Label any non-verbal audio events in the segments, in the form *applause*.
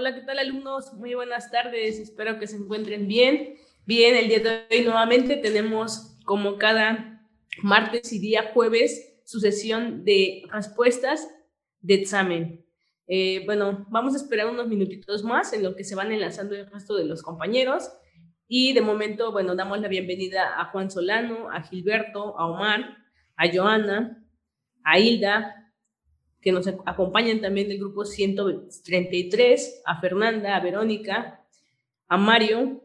Hola, ¿qué tal alumnos? Muy buenas tardes, espero que se encuentren bien. Bien, el día de hoy nuevamente tenemos como cada martes y día jueves su sesión de respuestas de examen. Eh, bueno, vamos a esperar unos minutitos más en lo que se van enlazando el resto de los compañeros. Y de momento, bueno, damos la bienvenida a Juan Solano, a Gilberto, a Omar, a Joana, a Hilda, que nos acompañan también del grupo 133, a Fernanda, a Verónica, a Mario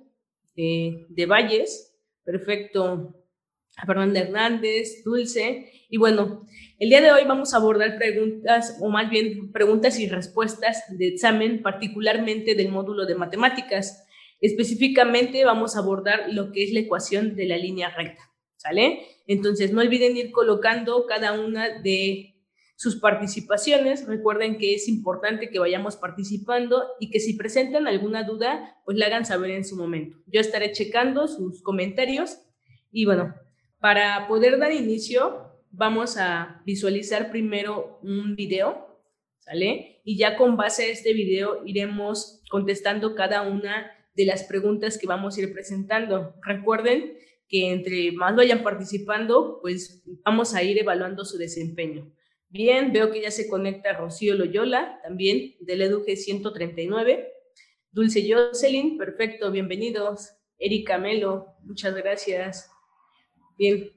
eh, de Valles, perfecto, a Fernanda Hernández, Dulce. Y bueno, el día de hoy vamos a abordar preguntas, o más bien preguntas y respuestas de examen, particularmente del módulo de matemáticas. Específicamente vamos a abordar lo que es la ecuación de la línea recta, ¿sale? Entonces, no olviden ir colocando cada una de sus participaciones. Recuerden que es importante que vayamos participando y que si presentan alguna duda, pues la hagan saber en su momento. Yo estaré checando sus comentarios y bueno, para poder dar inicio, vamos a visualizar primero un video, ¿sale? Y ya con base a este video iremos contestando cada una de las preguntas que vamos a ir presentando. Recuerden que entre más vayan participando, pues vamos a ir evaluando su desempeño. Bien, veo que ya se conecta Rocío Loyola, también del EDUG 139. Dulce Jocelyn, perfecto, bienvenidos. Erika Melo, muchas gracias. Bien,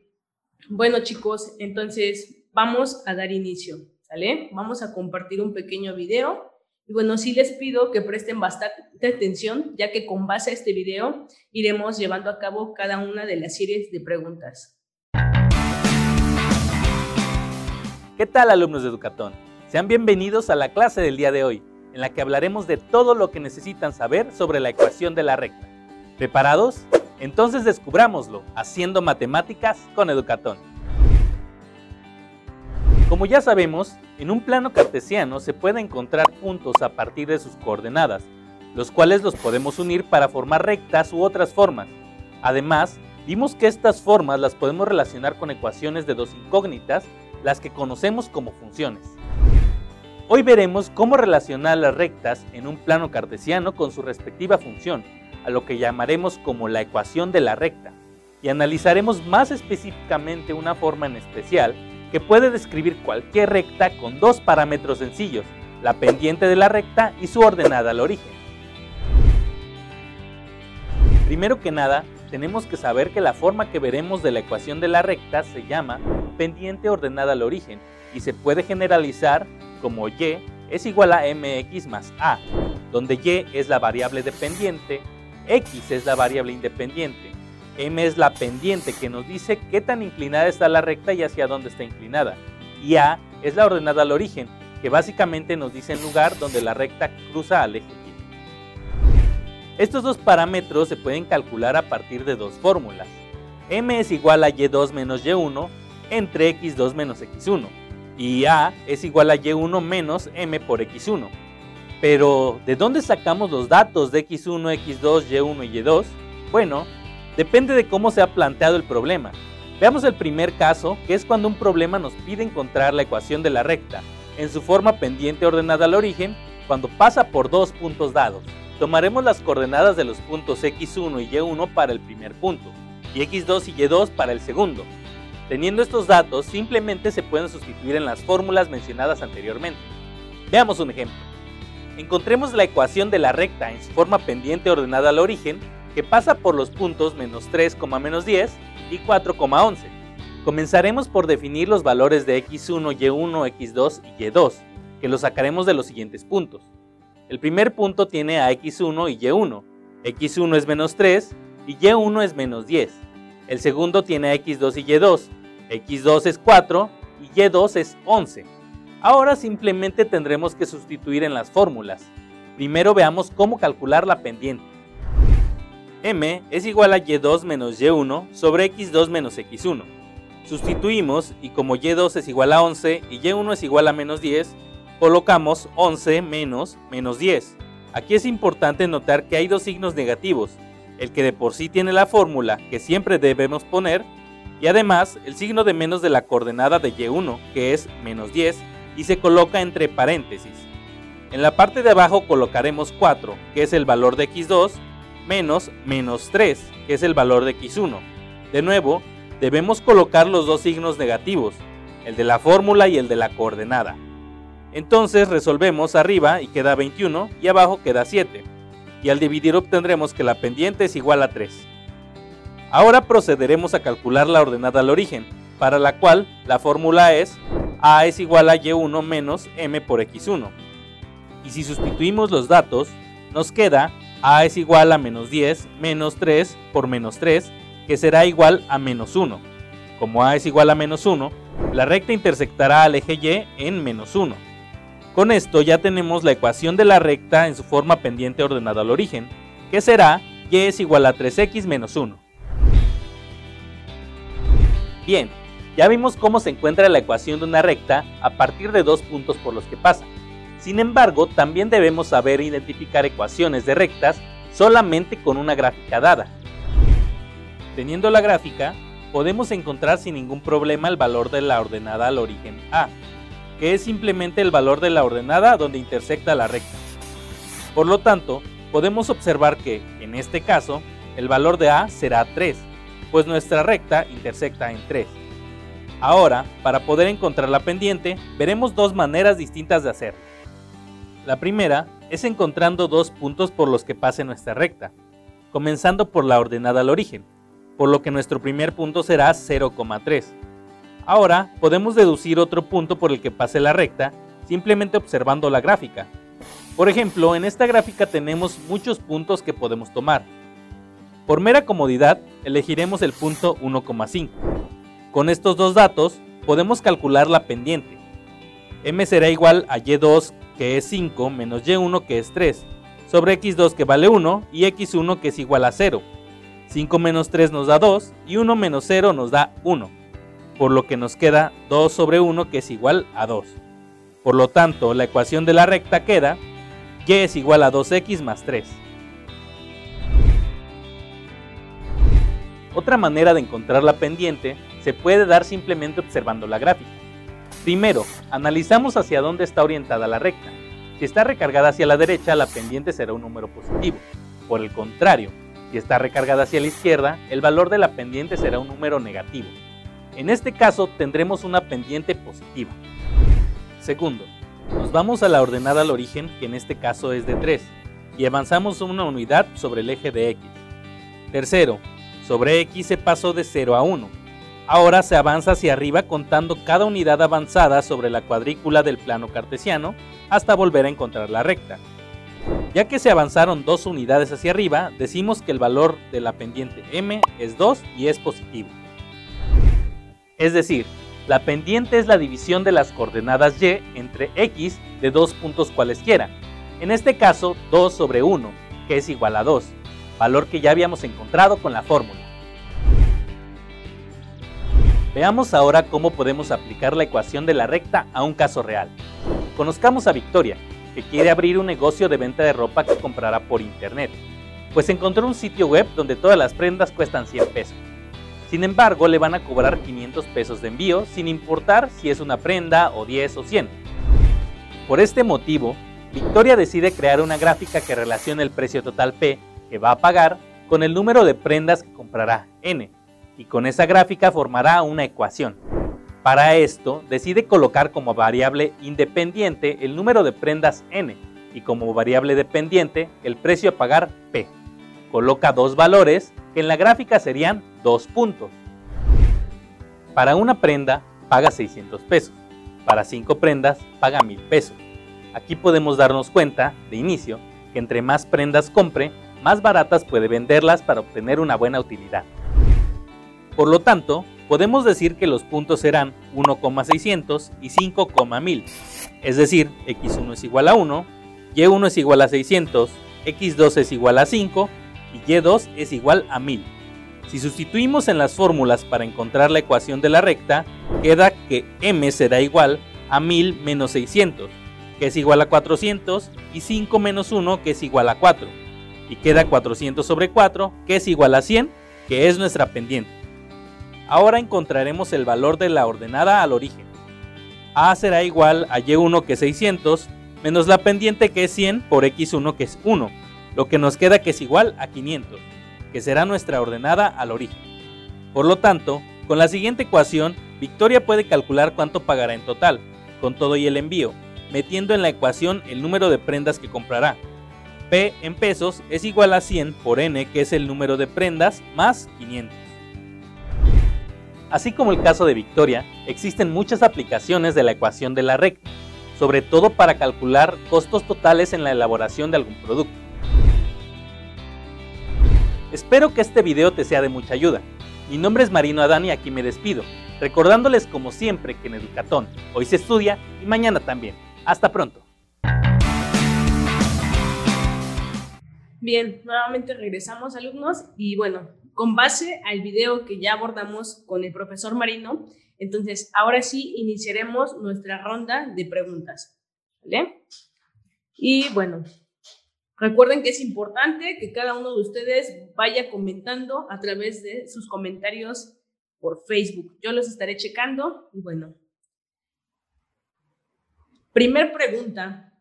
bueno chicos, entonces vamos a dar inicio, ¿sale? Vamos a compartir un pequeño video. Y bueno, sí les pido que presten bastante atención, ya que con base a este video iremos llevando a cabo cada una de las series de preguntas. ¿Qué tal alumnos de Educatón? Sean bienvenidos a la clase del día de hoy, en la que hablaremos de todo lo que necesitan saber sobre la ecuación de la recta. ¿Preparados? Entonces descubrámoslo, haciendo matemáticas con Educatón. Como ya sabemos, en un plano cartesiano se puede encontrar puntos a partir de sus coordenadas, los cuales los podemos unir para formar rectas u otras formas. Además, vimos que estas formas las podemos relacionar con ecuaciones de dos incógnitas las que conocemos como funciones. Hoy veremos cómo relacionar las rectas en un plano cartesiano con su respectiva función, a lo que llamaremos como la ecuación de la recta, y analizaremos más específicamente una forma en especial que puede describir cualquier recta con dos parámetros sencillos, la pendiente de la recta y su ordenada al origen. Primero que nada, tenemos que saber que la forma que veremos de la ecuación de la recta se llama pendiente ordenada al origen y se puede generalizar como y es igual a mx más a, donde y es la variable dependiente, x es la variable independiente, m es la pendiente que nos dice qué tan inclinada está la recta y hacia dónde está inclinada, y a es la ordenada al origen, que básicamente nos dice el lugar donde la recta cruza al eje y. Estos dos parámetros se pueden calcular a partir de dos fórmulas. m es igual a y2 menos y1 entre x2 menos x1 y a es igual a y1 menos m por x1. Pero, ¿de dónde sacamos los datos de x1, x2, y1 y y2? Bueno, depende de cómo se ha planteado el problema. Veamos el primer caso, que es cuando un problema nos pide encontrar la ecuación de la recta, en su forma pendiente ordenada al origen, cuando pasa por dos puntos dados. Tomaremos las coordenadas de los puntos x1 y y1 para el primer punto, y x2 y y2 para el segundo, Teniendo estos datos, simplemente se pueden sustituir en las fórmulas mencionadas anteriormente. Veamos un ejemplo. Encontremos la ecuación de la recta en su forma pendiente ordenada al origen, que pasa por los puntos menos 3, menos 10 y 4,11. Comenzaremos por definir los valores de x1, y1, x2 y y2, que los sacaremos de los siguientes puntos. El primer punto tiene a x1 y y1, x1 es menos 3 y y1 es menos 10. El segundo tiene a x2 y y2, x2 es 4 y y2 es 11. Ahora simplemente tendremos que sustituir en las fórmulas. Primero veamos cómo calcular la pendiente. m es igual a y2 menos y1 sobre x2 menos x1. Sustituimos y como y2 es igual a 11 y y1 es igual a menos 10, colocamos 11 menos menos 10. Aquí es importante notar que hay dos signos negativos, el que de por sí tiene la fórmula que siempre debemos poner y además el signo de menos de la coordenada de y1, que es menos 10, y se coloca entre paréntesis. En la parte de abajo colocaremos 4, que es el valor de x2, menos menos 3, que es el valor de x1. De nuevo, debemos colocar los dos signos negativos, el de la fórmula y el de la coordenada. Entonces resolvemos arriba y queda 21 y abajo queda 7. Y al dividir obtendremos que la pendiente es igual a 3. Ahora procederemos a calcular la ordenada al origen, para la cual la fórmula es a es igual a y1 menos m por x1. Y si sustituimos los datos, nos queda a es igual a menos 10 menos 3 por menos 3, que será igual a menos 1. Como a es igual a menos 1, la recta intersectará al eje y en menos 1. Con esto ya tenemos la ecuación de la recta en su forma pendiente ordenada al origen, que será y es igual a 3x menos 1. Bien, ya vimos cómo se encuentra la ecuación de una recta a partir de dos puntos por los que pasa. Sin embargo, también debemos saber identificar ecuaciones de rectas solamente con una gráfica dada. Teniendo la gráfica, podemos encontrar sin ningún problema el valor de la ordenada al origen A, que es simplemente el valor de la ordenada donde intersecta la recta. Por lo tanto, podemos observar que, en este caso, el valor de A será 3, pues nuestra recta intersecta en 3. Ahora, para poder encontrar la pendiente, veremos dos maneras distintas de hacerlo. La primera es encontrando dos puntos por los que pase nuestra recta, comenzando por la ordenada al origen, por lo que nuestro primer punto será 0,3. Ahora podemos deducir otro punto por el que pase la recta simplemente observando la gráfica. Por ejemplo, en esta gráfica tenemos muchos puntos que podemos tomar. Por mera comodidad, elegiremos el punto 1,5. Con estos dos datos, podemos calcular la pendiente. m será igual a y2 que es 5, menos y1 que es 3, sobre x2 que vale 1 y x1 que es igual a 0. 5 menos 3 nos da 2 y 1 menos 0 nos da 1, por lo que nos queda 2 sobre 1 que es igual a 2. Por lo tanto, la ecuación de la recta queda y es igual a 2x más 3. Otra manera de encontrar la pendiente se puede dar simplemente observando la gráfica. Primero, analizamos hacia dónde está orientada la recta. Si está recargada hacia la derecha, la pendiente será un número positivo. Por el contrario, si está recargada hacia la izquierda, el valor de la pendiente será un número negativo. En este caso tendremos una pendiente positiva. Segundo, nos vamos a la ordenada al origen, que en este caso es de 3, y avanzamos una unidad sobre el eje de x. Tercero, sobre x se pasó de 0 a 1, Ahora se avanza hacia arriba contando cada unidad avanzada sobre la cuadrícula del plano cartesiano hasta volver a encontrar la recta. Ya que se avanzaron dos unidades hacia arriba, decimos que el valor de la pendiente m es 2 y es positivo. Es decir, la pendiente es la división de las coordenadas y entre x de dos puntos cualesquiera, en este caso 2 sobre 1, que es igual a 2, valor que ya habíamos encontrado con la fórmula. Veamos ahora cómo podemos aplicar la ecuación de la recta a un caso real. Conozcamos a Victoria, que quiere abrir un negocio de venta de ropa que comprará por internet, pues encontró un sitio web donde todas las prendas cuestan 100 pesos. Sin embargo, le van a cobrar 500 pesos de envío sin importar si es una prenda o 10 o 100. Por este motivo, Victoria decide crear una gráfica que relacione el precio total P que va a pagar con el número de prendas que comprará N, y con esa gráfica formará una ecuación. Para esto, decide colocar como variable independiente el número de prendas n y como variable dependiente el precio a pagar p. Coloca dos valores que en la gráfica serían dos puntos. Para una prenda paga 600 pesos, para cinco prendas paga 1000 pesos. Aquí podemos darnos cuenta, de inicio, que entre más prendas compre, más baratas puede venderlas para obtener una buena utilidad. Por lo tanto, podemos decir que los puntos serán 1,600 y 5,1000, es decir, x1 es igual a 1, y1 es igual a 600, x2 es igual a 5 y y2 es igual a 1000. Si sustituimos en las fórmulas para encontrar la ecuación de la recta, queda que m será igual a 1000 menos 600, que es igual a 400, y 5 menos 1, que es igual a 4. Y queda 400 sobre 4, que es igual a 100, que es nuestra pendiente. Ahora encontraremos el valor de la ordenada al origen. A será igual a Y1 que 600 menos la pendiente que es 100 por x1 que es 1, lo que nos queda que es igual a 500, que será nuestra ordenada al origen. Por lo tanto, con la siguiente ecuación, Victoria puede calcular cuánto pagará en total, con todo y el envío, metiendo en la ecuación el número de prendas que comprará. P en pesos es igual a 100 por N, que es el número de prendas, más 500. Así como el caso de Victoria, existen muchas aplicaciones de la ecuación de la recta, sobre todo para calcular costos totales en la elaboración de algún producto. Espero que este video te sea de mucha ayuda. Mi nombre es Marino Adán y aquí me despido, recordándoles como siempre que en Educatón hoy se estudia y mañana también. Hasta pronto. Bien, nuevamente regresamos alumnos y bueno, con base al video que ya abordamos con el profesor Marino, entonces ahora sí iniciaremos nuestra ronda de preguntas. ¿Vale? Y bueno, recuerden que es importante que cada uno de ustedes vaya comentando a través de sus comentarios por Facebook. Yo los estaré checando y bueno. Primer pregunta,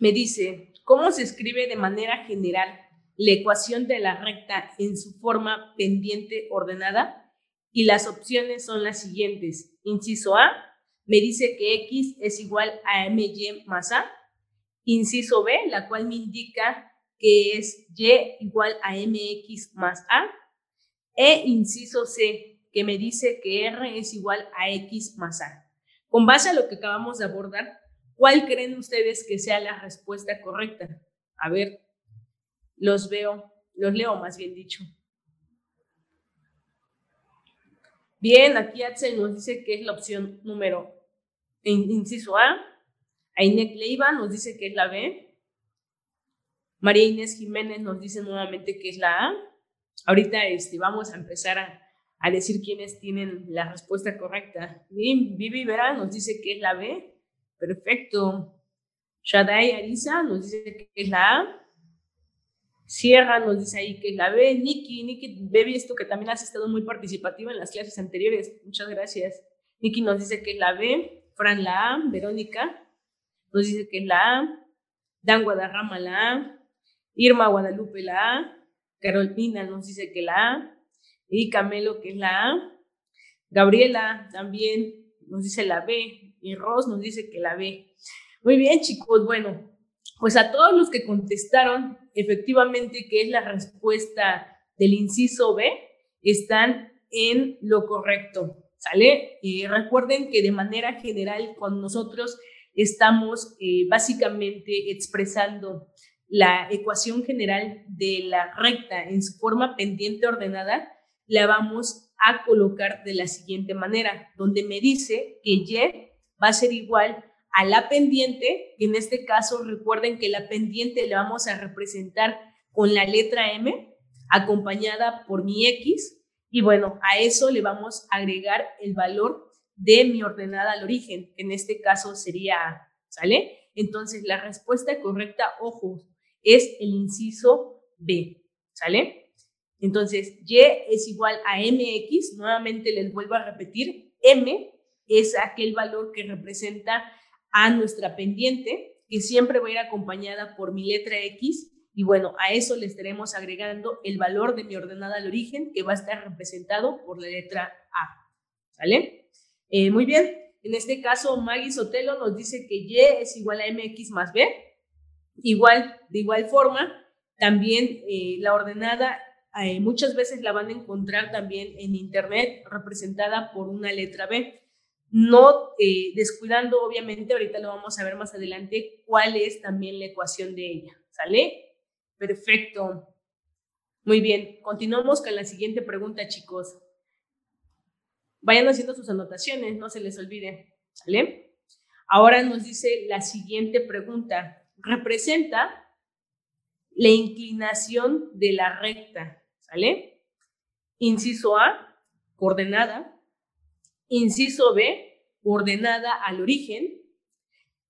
me dice, ¿Cómo se escribe de manera general la ecuación de la recta en su forma pendiente ordenada? Y las opciones son las siguientes. Inciso A, me dice que X es igual a MY más A. Inciso B, la cual me indica que es Y igual a MX más A. E inciso C, que me dice que R es igual a X más A. Con base a lo que acabamos de abordar, ¿Cuál creen ustedes que sea la respuesta correcta? A ver, los veo, los leo más bien dicho. Bien, aquí Axel nos dice que es la opción número inciso A. Ainek Leiva nos dice que es la B. María Inés Jiménez nos dice nuevamente que es la A. Ahorita este, vamos a empezar a, a decir quiénes tienen la respuesta correcta. Vivi Vera nos dice que es la B. Perfecto. Shadai Arisa nos dice que es la A. Sierra nos dice ahí que es la B. Nikki, Nikki, ve visto que también has estado muy participativa en las clases anteriores. Muchas gracias. Nikki nos dice que es la B. Fran la A. Verónica nos dice que es la A. Dan Guadarrama la A. Irma Guadalupe la A. Carolina nos dice que la A. Y Camelo que es la A. Gabriela también nos dice la B y Ross nos dice que la ve. Muy bien, chicos. Bueno, pues a todos los que contestaron efectivamente que es la respuesta del inciso B, están en lo correcto. ¿Sale? Y recuerden que de manera general, cuando nosotros estamos eh, básicamente expresando la ecuación general de la recta en su forma pendiente ordenada, la vamos a colocar de la siguiente manera, donde me dice que Y va a ser igual a la pendiente, en este caso recuerden que la pendiente la vamos a representar con la letra M acompañada por mi X y bueno, a eso le vamos a agregar el valor de mi ordenada al origen, en este caso sería ¿sale? Entonces la respuesta correcta, ojo, es el inciso B, ¿sale? Entonces, Y es igual a MX, nuevamente les vuelvo a repetir, M es aquel valor que representa a nuestra pendiente, que siempre va a ir acompañada por mi letra X. Y bueno, a eso le estaremos agregando el valor de mi ordenada al origen, que va a estar representado por la letra A. ¿Sale? Eh, muy bien. En este caso, Maggie Sotelo nos dice que Y es igual a MX más B. Igual, de igual forma, también eh, la ordenada eh, muchas veces la van a encontrar también en Internet representada por una letra B no eh, descuidando, obviamente, ahorita lo vamos a ver más adelante, cuál es también la ecuación de ella. ¿Sale? Perfecto. Muy bien, continuamos con la siguiente pregunta, chicos. Vayan haciendo sus anotaciones, no se les olvide. ¿Sale? Ahora nos dice la siguiente pregunta. Representa la inclinación de la recta. ¿Sale? Inciso A, coordenada. Inciso B, ordenada al origen.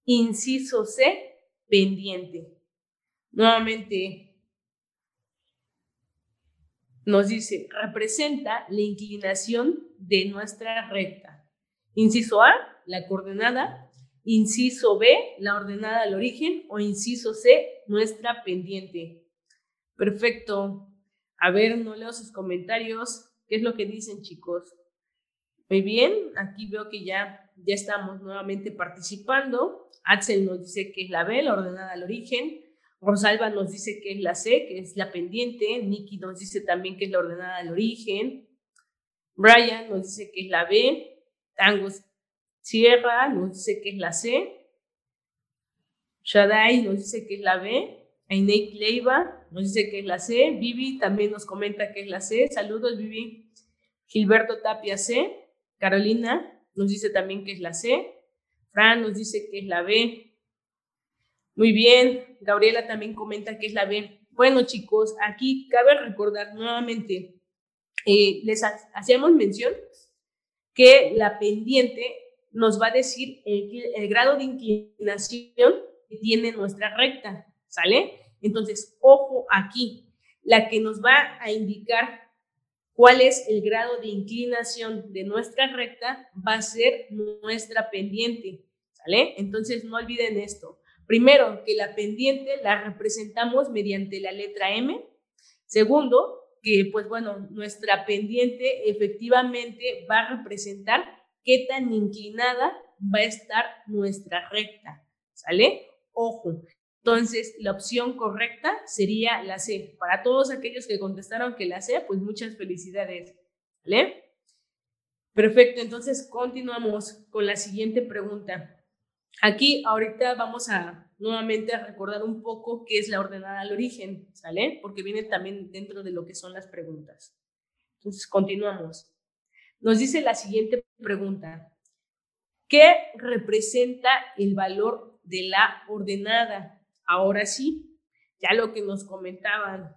Inciso C, pendiente. Nuevamente, nos dice, representa la inclinación de nuestra recta. Inciso A, la coordenada. Inciso B, la ordenada al origen. O inciso C, nuestra pendiente. Perfecto. A ver, no leo sus comentarios. ¿Qué es lo que dicen, chicos? Muy bien, aquí veo que ya, ya estamos nuevamente participando. Axel nos dice que es la B, la ordenada al origen. Rosalba nos dice que es la C, que es la pendiente. Nikki nos dice también que es la ordenada al origen. Brian nos dice que es la B. Tango Sierra nos dice que es la C. Shadai nos dice que es la B. Ainek Leiva nos dice que es la C. Vivi también nos comenta que es la C. Saludos, Vivi. Gilberto Tapia C. Carolina nos dice también que es la C. Fran nos dice que es la B. Muy bien. Gabriela también comenta que es la B. Bueno, chicos, aquí cabe recordar nuevamente, eh, les hacíamos mención que la pendiente nos va a decir el, grado de inclinación que tiene nuestra recta, ¿sale? Entonces, ojo aquí, la que nos va a indicar cuál es el grado de inclinación de nuestra recta va a ser nuestra pendiente, ¿sale? Entonces, no olviden esto. Primero, que la pendiente la representamos mediante la letra M. Segundo, que pues bueno, nuestra pendiente efectivamente va a representar qué tan inclinada va a estar nuestra recta, ¿sale? Ojo. Entonces, la opción correcta sería la C. Para todos aquellos que contestaron que la C, pues muchas felicidades, ¿vale? Perfecto, entonces continuamos con la siguiente pregunta. Aquí ahorita vamos a nuevamente recordar un poco qué es la ordenada al origen, ¿sale? Porque viene también dentro de lo que son las preguntas. Entonces, continuamos. Nos dice la siguiente pregunta. ¿Qué representa el valor de la ordenada? Ahora sí, ya lo que nos comentaban.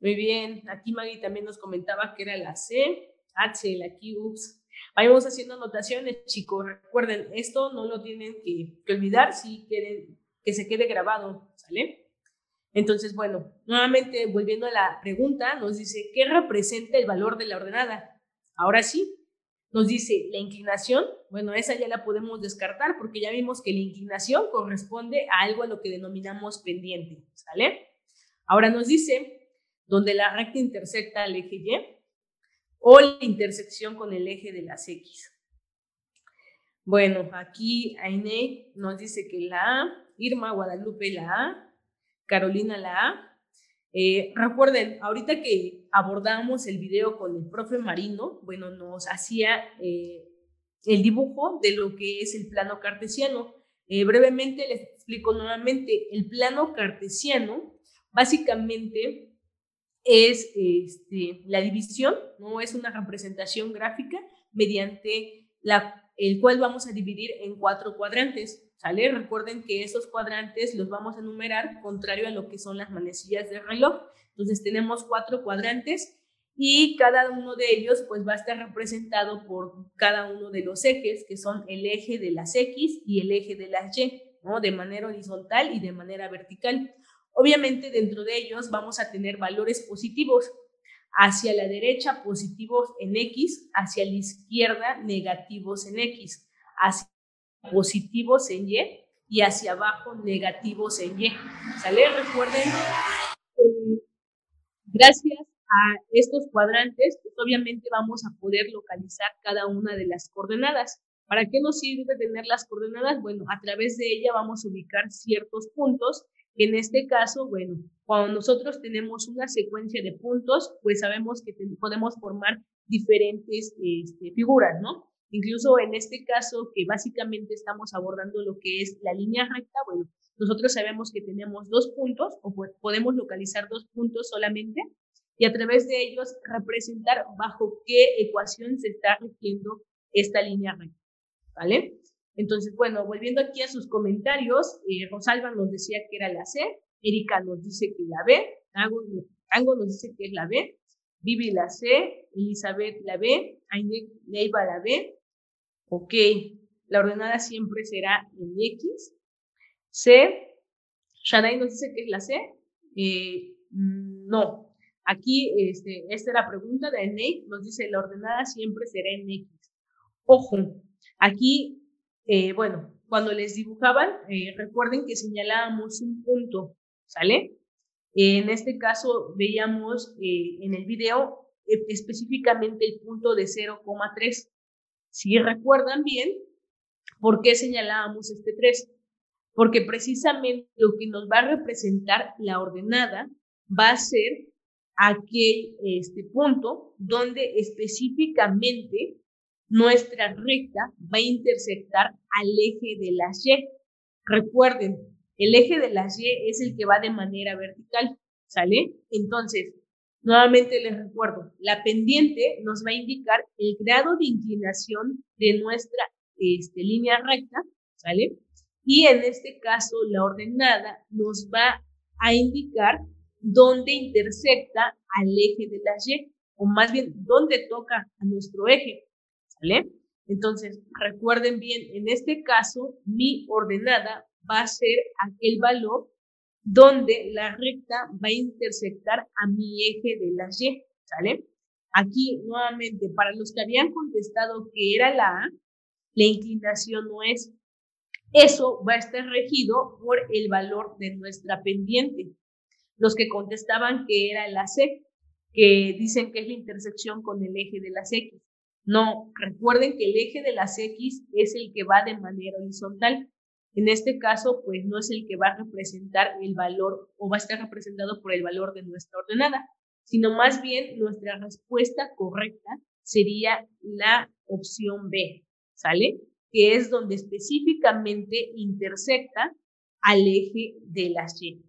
Muy bien, aquí Maggie también nos comentaba que era la C, H, aquí, ups. Vayamos haciendo anotaciones, chicos. Recuerden, esto no lo tienen que, olvidar si quieren que se quede grabado, ¿sale? Entonces, bueno, nuevamente volviendo a la pregunta, nos dice, ¿qué representa el valor de la ordenada? Ahora sí, nos dice la inclinación, bueno, esa ya la podemos descartar porque ya vimos que la inclinación corresponde a algo a lo que denominamos pendiente, ¿sale? Ahora nos dice donde la recta intersecta al eje Y o la intersección con el eje de las X. Bueno, aquí Aine nos dice que la A, Irma Guadalupe la A, Carolina la A, eh, recuerden, ahorita que abordamos el video con el profe Marino, bueno, nos hacía eh, el dibujo de lo que es el plano cartesiano. Eh, brevemente les explico nuevamente, el plano cartesiano básicamente es este, la división, no es una representación gráfica mediante la, el cual vamos a dividir en cuatro cuadrantes. ¿Sale? Recuerden que esos cuadrantes los vamos a enumerar contrario a lo que son las manecillas del reloj. Entonces tenemos cuatro cuadrantes y cada uno de ellos pues va a estar representado por cada uno de los ejes, que son el eje de las X y el eje de las Y, ¿no? De manera horizontal y de manera vertical. Obviamente dentro de ellos vamos a tener valores positivos. Hacia la derecha positivos en X, hacia la izquierda negativos en X. Hacia positivos en Y y hacia abajo negativos en Y. ¿Sale? Recuerden, gracias a estos cuadrantes, pues obviamente vamos a poder localizar cada una de las coordenadas. ¿Para qué nos sirve tener las coordenadas? Bueno, a través de ella vamos a ubicar ciertos puntos. En este caso, bueno, cuando nosotros tenemos una secuencia de puntos, pues sabemos que podemos formar diferentes este, figuras, ¿no? Incluso en este caso, que básicamente estamos abordando lo que es la línea recta, bueno, nosotros sabemos que tenemos dos puntos o podemos localizar dos puntos solamente y a través de ellos representar bajo qué ecuación se está rigiendo esta línea recta. ¿Vale? Entonces, bueno, volviendo aquí a sus comentarios, eh, Rosalba nos decía que era la C, Erika nos dice que la B, Tango, nos dice que es la B, Vivi la C, Elizabeth la B, Ainek Leiva la B, Ok, la ordenada siempre será en X. C, Shadai nos dice que es la C. Eh, no, aquí este, esta es la pregunta de Nate, nos dice la ordenada siempre será en X. Ojo, aquí, eh, bueno, cuando les dibujaban, eh, recuerden que señalábamos un punto, ¿sale? En este caso veíamos en el video específicamente el punto de 0,3. Si recuerdan bien, ¿por qué señalábamos este 3? Porque precisamente lo que nos va a representar la ordenada va a ser aquel este punto donde específicamente nuestra recta va a intersectar al eje de las Y. Recuerden, el eje de las Y es el que va de manera vertical, ¿sale? Entonces, nuevamente les recuerdo, la pendiente nos va a indicar el grado de inclinación de nuestra este, línea recta, ¿sale? Y en este caso, la ordenada nos va a indicar dónde intersecta al eje de las Y, o más bien, dónde toca a nuestro eje, ¿sale? Entonces, recuerden bien, en este caso, mi ordenada va a ser aquel valor donde la recta va a intersectar a mi eje de las Y, ¿sale? Aquí, nuevamente, para los que habían contestado que era la A, la inclinación no es. Eso va a estar regido por el valor de nuestra pendiente. Los que contestaban que era la C, que dicen que es la intersección con el eje de las X. No, recuerden que el eje de las X es el que va de manera horizontal. En este caso, pues no es el que va a representar el valor o va a estar representado por el valor de nuestra ordenada, sino más bien nuestra respuesta correcta sería la opción B, ¿sale? Que es donde específicamente intersecta al eje de las Y,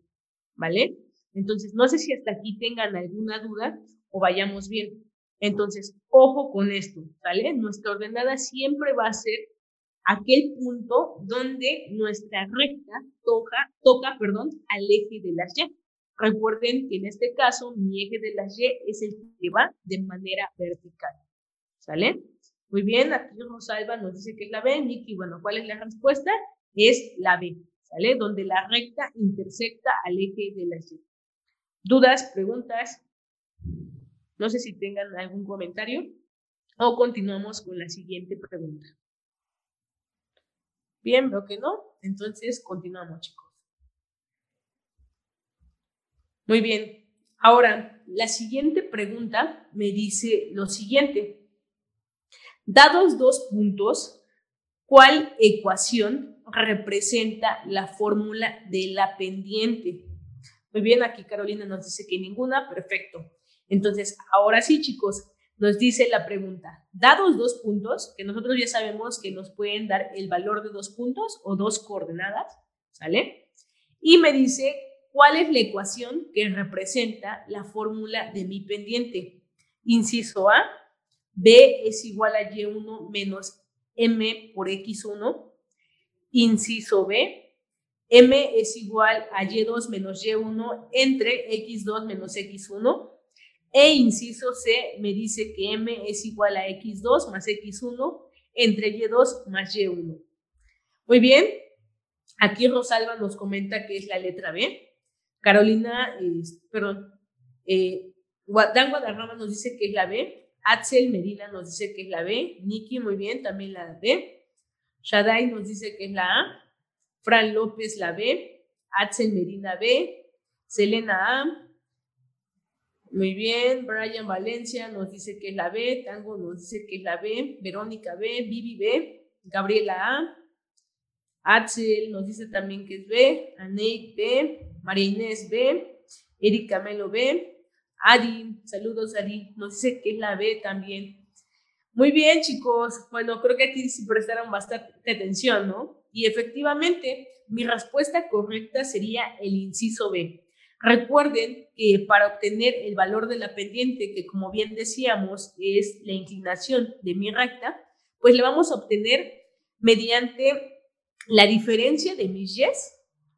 ¿vale? Entonces, no sé si hasta aquí tengan alguna duda o vayamos bien. Entonces, ojo con esto, ¿sale? Nuestra ordenada siempre va a ser aquel punto donde nuestra recta toca, toca perdón, al eje de las Y. Recuerden que en este caso mi eje de las Y es el que va de manera vertical. ¿Sale? Muy bien, aquí Rosalba nos dice que es la B. Niki, bueno, ¿cuál es la respuesta? Es la B, ¿sale? Donde la recta intersecta al eje de las Y. ¿Dudas, preguntas? No sé si tengan algún comentario o continuamos con la siguiente pregunta. Bien, veo que no. Entonces, continuamos, chicos. Muy bien. Ahora, la siguiente pregunta me dice lo siguiente. Dados dos puntos, ¿cuál ecuación representa la fórmula de la pendiente? Muy bien, aquí Carolina nos dice que ninguna, perfecto. Entonces, ahora sí, chicos, nos dice la pregunta, dados dos puntos, que nosotros ya sabemos que nos pueden dar el valor de dos puntos o dos coordenadas, ¿sale? Y me dice cuál es la ecuación que representa la fórmula de mi pendiente. Inciso A, B es igual a Y1 menos M por X1. Inciso B, M es igual a Y2 menos Y1 entre X2 menos X1. E inciso C me dice que M es igual a X2 más X1 entre Y2 más Y1. Muy bien. Aquí Rosalba nos comenta que es la letra B. Carolina, perdón, eh, Dan Guadarrama nos dice que es la B. Axel Medina nos dice que es la B. Nikki, muy bien, también la B. Shadai nos dice que es la A. Fran López, la B. Axel Medina, B. Selena A. Muy bien, Brian Valencia nos dice que es la B, Tango nos dice que es la B, Verónica B, Vivi B, Gabriela A, Axel nos dice también que es B, Aneit B, María Inés B, Erika Melo B, Adi, saludos Adi, nos dice que es la B también. Muy bien, chicos. Bueno, creo que aquí sí prestaron bastante atención, ¿no? Y efectivamente, mi respuesta correcta sería el inciso B. Recuerden que para obtener el valor de la pendiente, que como bien decíamos es la inclinación de mi recta, pues le vamos a obtener mediante la diferencia de mis y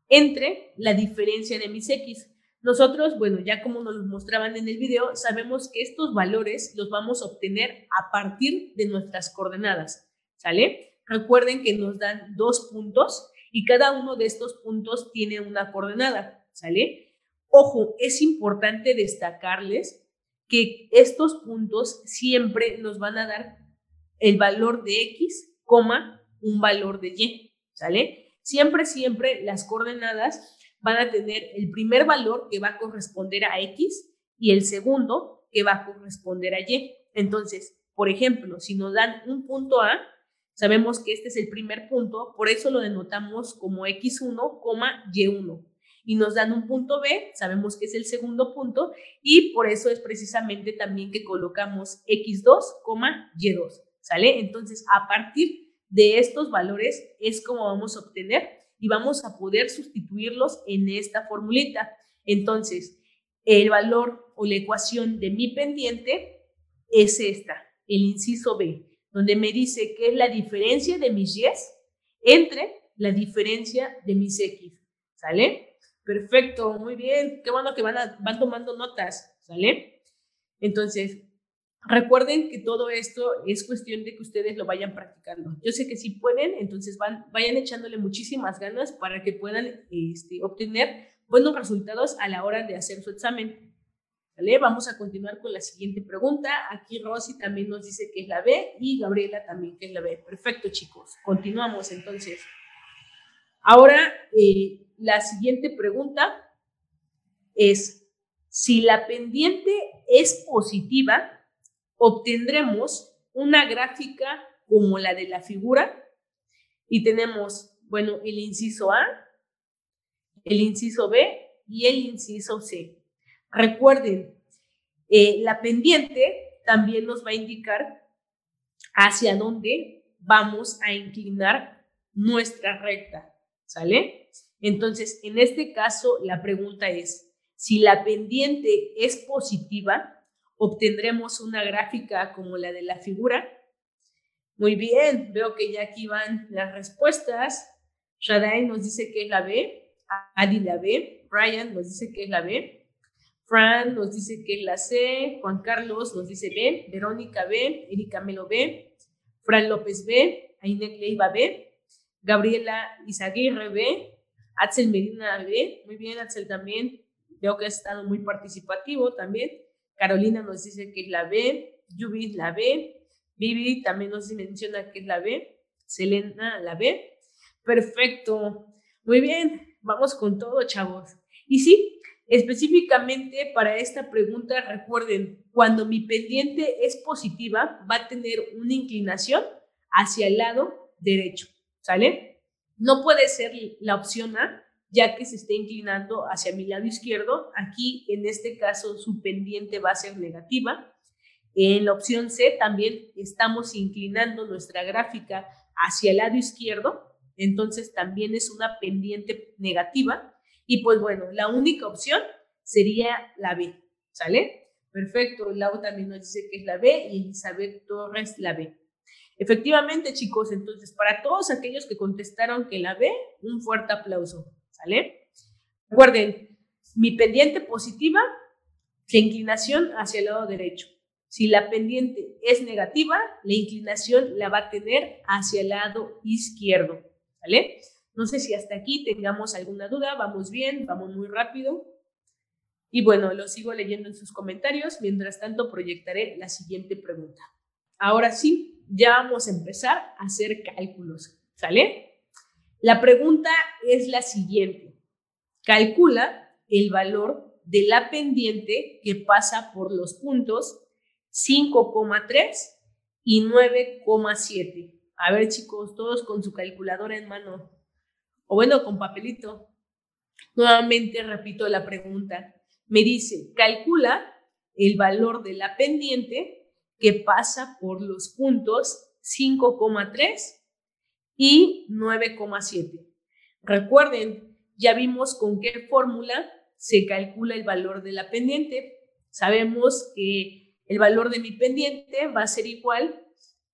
entre la diferencia de mis x. Nosotros, bueno, ya como nos lo mostraban en el video, sabemos que estos valores los vamos a obtener a partir de nuestras coordenadas, ¿sale? Recuerden que nos dan dos puntos y cada uno de estos puntos tiene una coordenada, ¿sale? Ojo, es importante destacarles que estos puntos siempre nos van a dar el valor de X, un valor de Y. ¿sale? Siempre, siempre las coordenadas van a tener el primer valor que va a corresponder a X y el segundo que va a corresponder a Y. Entonces, por ejemplo, si nos dan un punto A, sabemos que este es el primer punto, por eso lo denotamos como X1, Y1 y nos dan un punto B, sabemos que es el segundo punto y por eso es precisamente también que colocamos X2, Y2, ¿sale? Entonces, a partir de estos valores es como vamos a obtener y vamos a poder sustituirlos en esta formulita. Entonces, el valor o la ecuación de mi pendiente es esta, el inciso B, donde me dice que es la diferencia de mis Y entre la diferencia de mis X, ¿sale? Perfecto, muy bien. Qué bueno que van, van tomando notas, ¿sale? Entonces, recuerden que todo esto es cuestión de que ustedes lo vayan practicando. Yo sé que si pueden, entonces van, vayan echándole muchísimas ganas para que puedan este, obtener buenos resultados a la hora de hacer su examen. ¿Vale? Vamos a continuar con la siguiente pregunta. Aquí Rosy también nos dice que es la B y Gabriela también que es la B. Perfecto, chicos. Continuamos entonces. Ahora, eh, la siguiente pregunta es, si la pendiente es positiva, obtendremos una gráfica como la de la figura y tenemos, bueno, el inciso A, el inciso B y el inciso C. Recuerden, eh, la pendiente también nos va a indicar hacia dónde vamos a inclinar nuestra recta, ¿sale? Entonces, en este caso, la pregunta es, si la pendiente es positiva, obtendremos una gráfica como la de la figura. Muy bien, veo que ya aquí van las respuestas. Shadai nos dice que es la B, Adi la B, Brian nos dice que es la B, Fran nos dice que es la C, Juan Carlos nos dice B, Verónica B, Erika Melo B, Fran López B, Ainek Leiva B, Gabriela Izaguirre B, Axel Medina B, muy bien, Axel también, veo que ha estado muy participativo también. Carolina nos dice que es la B, Yubi la B, Vivi también nos menciona que es la B, Selena la B. Perfecto, muy bien, vamos con todo, chavos. Y sí, específicamente para esta pregunta, recuerden, cuando mi pendiente es positiva, va a tener una inclinación hacia el lado derecho, ¿sale? No puede ser la opción A, ya que se está inclinando hacia mi lado izquierdo. Aquí, en este caso, su pendiente va a ser negativa. En la opción C también estamos inclinando nuestra gráfica hacia el lado izquierdo, entonces también es una pendiente negativa. Y pues bueno, la única opción sería la B, ¿sale? Perfecto, Lau también nos dice que es la B y Elizabeth Torres la B. Efectivamente, chicos, entonces, para todos aquellos que contestaron que la B, un fuerte aplauso, ¿sale? Recuerden, mi pendiente positiva, la inclinación hacia el lado derecho. Si la pendiente es negativa, la inclinación la va a tener hacia el lado izquierdo, ¿vale? No sé si hasta aquí tengamos alguna duda, vamos bien, vamos muy rápido. Y bueno, lo sigo leyendo en sus comentarios, mientras tanto proyectaré la siguiente pregunta. Ahora sí, ya vamos a empezar a hacer cálculos, ¿sale? La pregunta es la siguiente. Calcula el valor de la pendiente que pasa por los puntos 5,3 y 9,7. A ver, chicos, todos con su calculadora en mano. O bueno, con papelito. Nuevamente repito la pregunta. Me dice, calcula el valor de la pendiente que pasa por los puntos 5,3 y 9,7. Recuerden, ya vimos con qué fórmula se calcula el valor de la pendiente. Sabemos que el valor de mi pendiente va a ser igual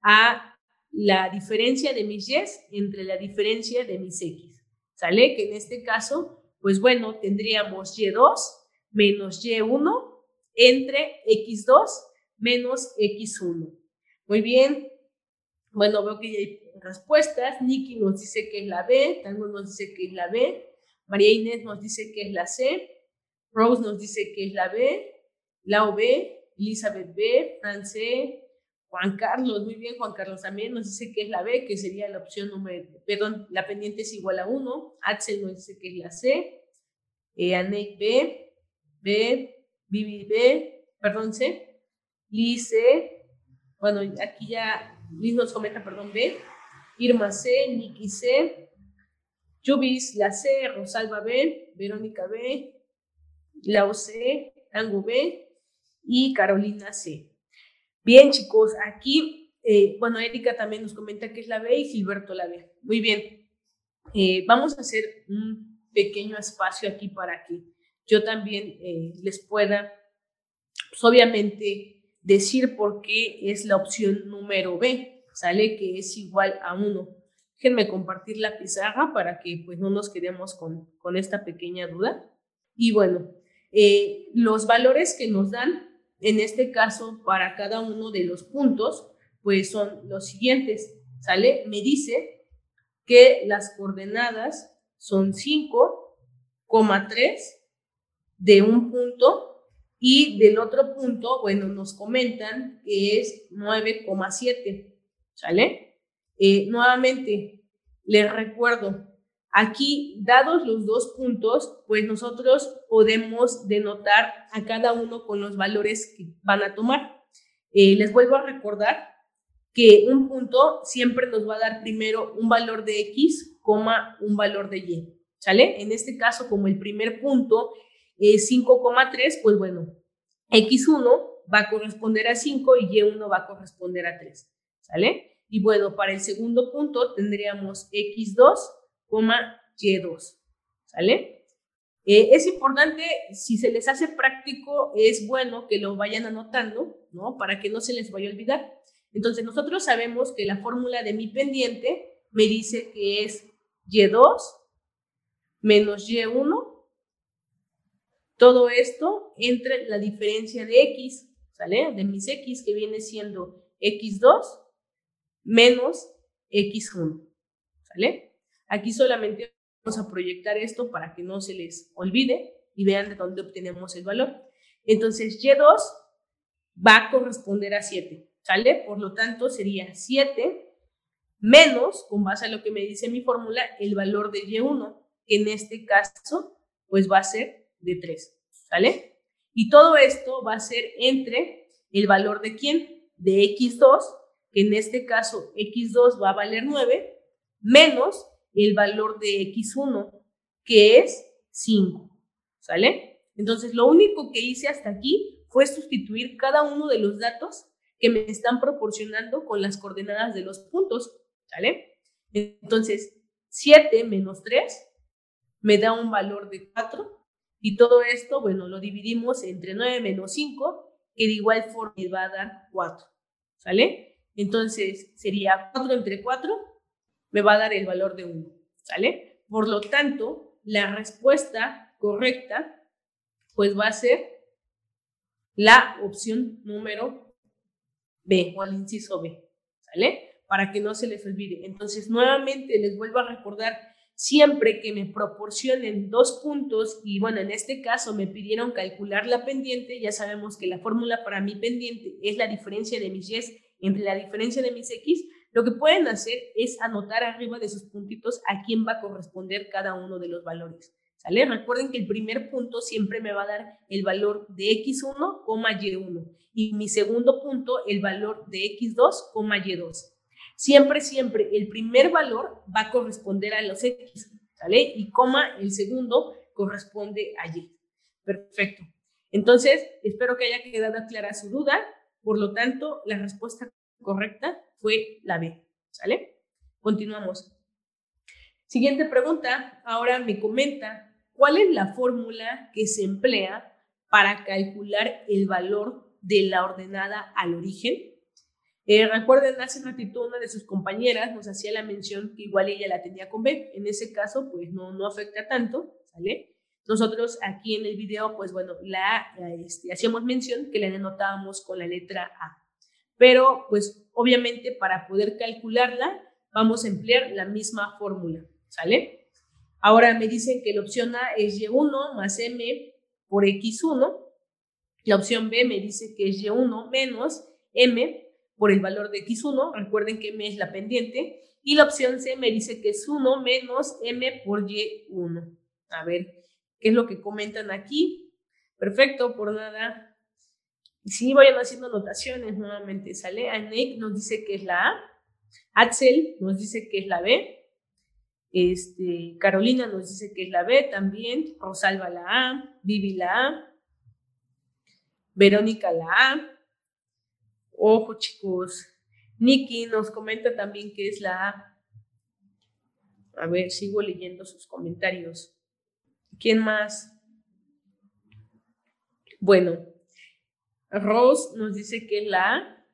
a la diferencia de mis y entre la diferencia de mis x. ¿Sale? Que en este caso, pues bueno, tendríamos y2 menos y1 entre x2 menos X1. Muy bien. Bueno, veo que ya hay respuestas. Nikki nos dice que es la B, Tango nos dice que es la B, María Inés nos dice que es la C, Rose nos dice que es la B, Lau B, Elizabeth B, Fran C, Juan Carlos, muy bien, Juan Carlos también nos dice que es la B, que sería la opción número, perdón, la pendiente es igual a 1. Axel nos dice que es la C. Eh, Anek B, B, Vivi B, perdón, C. Liz C. Bueno, aquí ya Liz nos comenta, perdón, B. Irma C, Niki C. Jubis, la C, Rosalba B, Verónica B, Lau C, Angu B y Carolina C. Bien, chicos, aquí, eh, bueno, Erika también nos comenta que es la B y Gilberto la B. Muy bien. Eh, vamos a hacer un pequeño espacio aquí para que yo también eh, les pueda, pues, obviamente, decir por qué es la opción número B, ¿sale? Que es igual a 1. Déjenme compartir la pizarra para que pues no nos quedemos con, con esta pequeña duda. Y bueno, los valores que nos dan en este caso, para cada uno de los puntos, pues son los siguientes, ¿sale? Me dice que las coordenadas son 5,3 de un punto y del otro punto, bueno, nos comentan que es 9,7, ¿sale? Eh, nuevamente, les recuerdo, Aquí, dados los dos puntos, pues nosotros podemos denotar a cada uno con los valores que van a tomar. Eh, les vuelvo a recordar que un punto siempre nos va a dar primero un valor de X, coma un valor de Y. ¿Sale? En este caso, como el primer punto es 5,3, pues bueno, X1 va a corresponder a 5 y Y1 va a corresponder a 3. ¿Sale? Y bueno, para el segundo punto tendríamos X2 y2. ¿Sale? Eh, es importante, si se les hace práctico, es bueno que lo vayan anotando, ¿no? Para que no se les vaya a olvidar. Entonces, nosotros sabemos que la fórmula de mi pendiente me dice que es Y2 menos Y1. Todo esto entre la diferencia de X, ¿sale? De mis X, que viene siendo X2 menos X1, ¿sale? Aquí solamente vamos a proyectar esto para que no se les olvide y vean de dónde obtenemos el valor. Entonces, Y2 va a corresponder a 7, ¿sale? Por lo tanto, sería 7 menos, con base a lo que me dice mi fórmula, el valor de Y1, que en este caso, pues va a ser de 3, ¿sale? Y todo esto va a ser entre el valor de quién? De X2, que en este caso X2 va a valer 9, menos el valor de X1, que es 5. ¿Sale? Entonces, lo único que hice hasta aquí fue sustituir cada uno de los datos que me están proporcionando con las coordenadas de los puntos. ¿Sale? Entonces, 7 menos 3 me da un valor de 4 y todo esto, bueno, lo dividimos entre 9 menos 5, que de igual forma va a dar 4. ¿Sale? Entonces, sería 4 entre 4 me va a dar el valor de 1, ¿sale? Por lo tanto, la respuesta correcta, pues va a ser la opción número B o el inciso B, ¿sale? Para que no se les olvide. Entonces, nuevamente les vuelvo a recordar, siempre que me proporcionen dos puntos, y bueno, en este caso me pidieron calcular la pendiente, ya sabemos que la fórmula para mi pendiente es la diferencia de mis y entre la diferencia de mis x, lo que pueden hacer es anotar arriba de sus puntitos a quién va a corresponder cada uno de los valores. ¿Sale? Recuerden que el primer punto siempre me va a dar el valor de x1, y1 y mi segundo punto el valor de x2, y2. Siempre, siempre el primer valor va a corresponder a los x, ¿sale? Y coma el segundo corresponde a y. Perfecto. Entonces, espero que haya quedado clara su duda. Por lo tanto, la respuesta correcta fue la B. ¿Sale? Continuamos. Siguiente pregunta. Ahora me comenta cuál es la fórmula que se emplea para calcular el valor de la ordenada al origen. Eh, recuerden, hace ratito una de sus compañeras nos hacía la mención que igual ella la tenía con B. En ese caso, pues no, no afecta tanto, ¿sale? Nosotros aquí en el video, pues bueno, la, este, hacíamos mención que la denotábamos con la letra A pero pues obviamente para poder calcularla vamos a emplear la misma fórmula, ¿sale? Ahora me dicen que la opción A es Y1 más M por X1, la opción B me dice que es Y1 menos M por el valor de x1. Recuerden que m es la pendiente. Y la opción C me dice que es 1 menos m por y1. A ver, ¿qué es lo que comentan aquí? Perfecto, por nada. Sí, vayan haciendo anotaciones nuevamente. Sale, Anek nos dice que es la A. Axel nos dice que es la B. Este, Carolina nos dice que es la B también. Rosalba la A. Vivi la A. Verónica la A. Ojo, chicos. Nikki nos comenta también que es la A. A ver, sigo leyendo sus comentarios. ¿Quién más? Bueno, Rose nos dice que es la A.